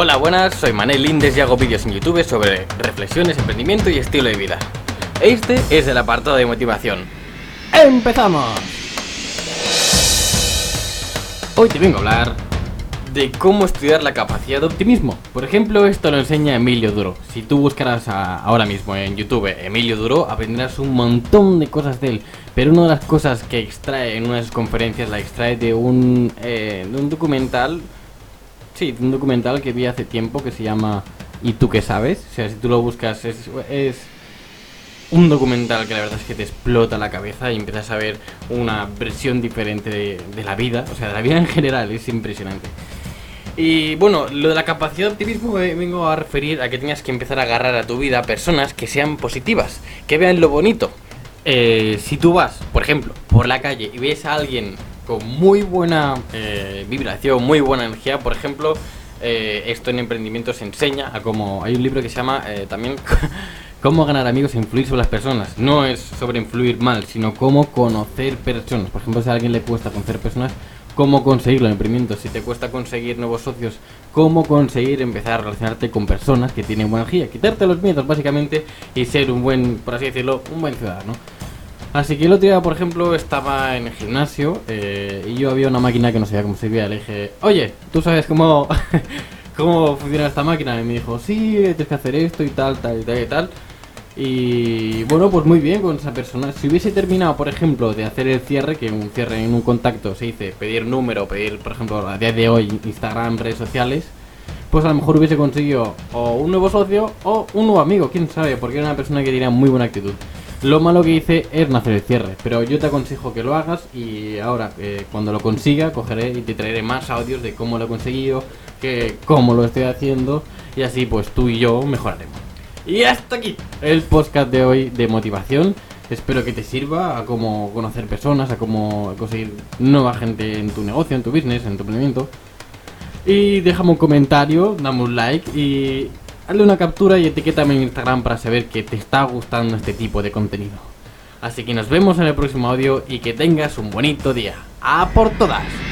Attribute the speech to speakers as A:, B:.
A: Hola, buenas, soy Manel Lindes y hago vídeos en YouTube sobre reflexiones, emprendimiento y estilo de vida. Este es el apartado de motivación. ¡Empezamos! Hoy te vengo a hablar de cómo estudiar la capacidad de optimismo. Por ejemplo, esto lo enseña Emilio Duro. Si tú buscaras ahora mismo en YouTube Emilio Duro, aprenderás un montón de cosas de él. Pero una de las cosas que extrae en una de sus conferencias la extrae de un, eh, de un documental Sí, un documental que vi hace tiempo que se llama ¿Y tú qué sabes? O sea, si tú lo buscas es, un documental que la verdad es que te explota la cabeza y empiezas a ver una versión diferente de, la vida, o sea, de la vida en general, es impresionante. Y bueno, lo de la capacidad de optimismo me vengo a referir a que tengas que empezar a agarrar a tu vida personas que sean positivas, que vean lo bonito. Eh, si tú vas, por ejemplo, por la calle y ves a alguien con muy buena eh, vibración, muy buena energía. Por ejemplo, eh, esto en emprendimientos enseña a cómo hay un libro que se llama eh, también cómo ganar amigos e influir sobre las personas. No es sobre influir mal, sino cómo conocer personas. Por ejemplo, si a alguien le cuesta conocer personas, cómo conseguirlo en emprendimientos. Si te cuesta conseguir nuevos socios, cómo conseguir empezar a relacionarte con personas que tienen buena energía, quitarte los miedos básicamente y ser un buen, por así decirlo, un buen ciudadano. Así que el otro día, por ejemplo, estaba en el gimnasio eh, y yo había una máquina que no sabía cómo se veía. Le dije, oye, ¿tú sabes cómo, cómo funciona esta máquina? Y me dijo, sí, tienes que hacer esto y tal, tal y tal y tal. Y bueno, pues muy bien con esa persona. Si hubiese terminado, por ejemplo, de hacer el cierre, que un cierre en un contacto se dice pedir número, pedir, por ejemplo, a día de hoy Instagram, redes sociales, pues a lo mejor hubiese conseguido o un nuevo socio o un nuevo amigo, quién sabe, porque era una persona que tenía muy buena actitud. Lo malo que hice es nacer el cierre, pero yo te aconsejo que lo hagas y ahora eh, cuando lo consiga cogeré y te traeré más audios de cómo lo he conseguido, que cómo lo estoy haciendo y así pues tú y yo mejoraremos. Y hasta aquí el podcast de hoy de motivación. Espero que te sirva a cómo conocer personas, a cómo conseguir nueva gente en tu negocio, en tu business, en tu emprendimiento. Y déjame un comentario, dame un like y hazle una captura y etiquétame en Instagram para saber que te está gustando este tipo de contenido. Así que nos vemos en el próximo audio y que tengas un bonito día. ¡A por todas!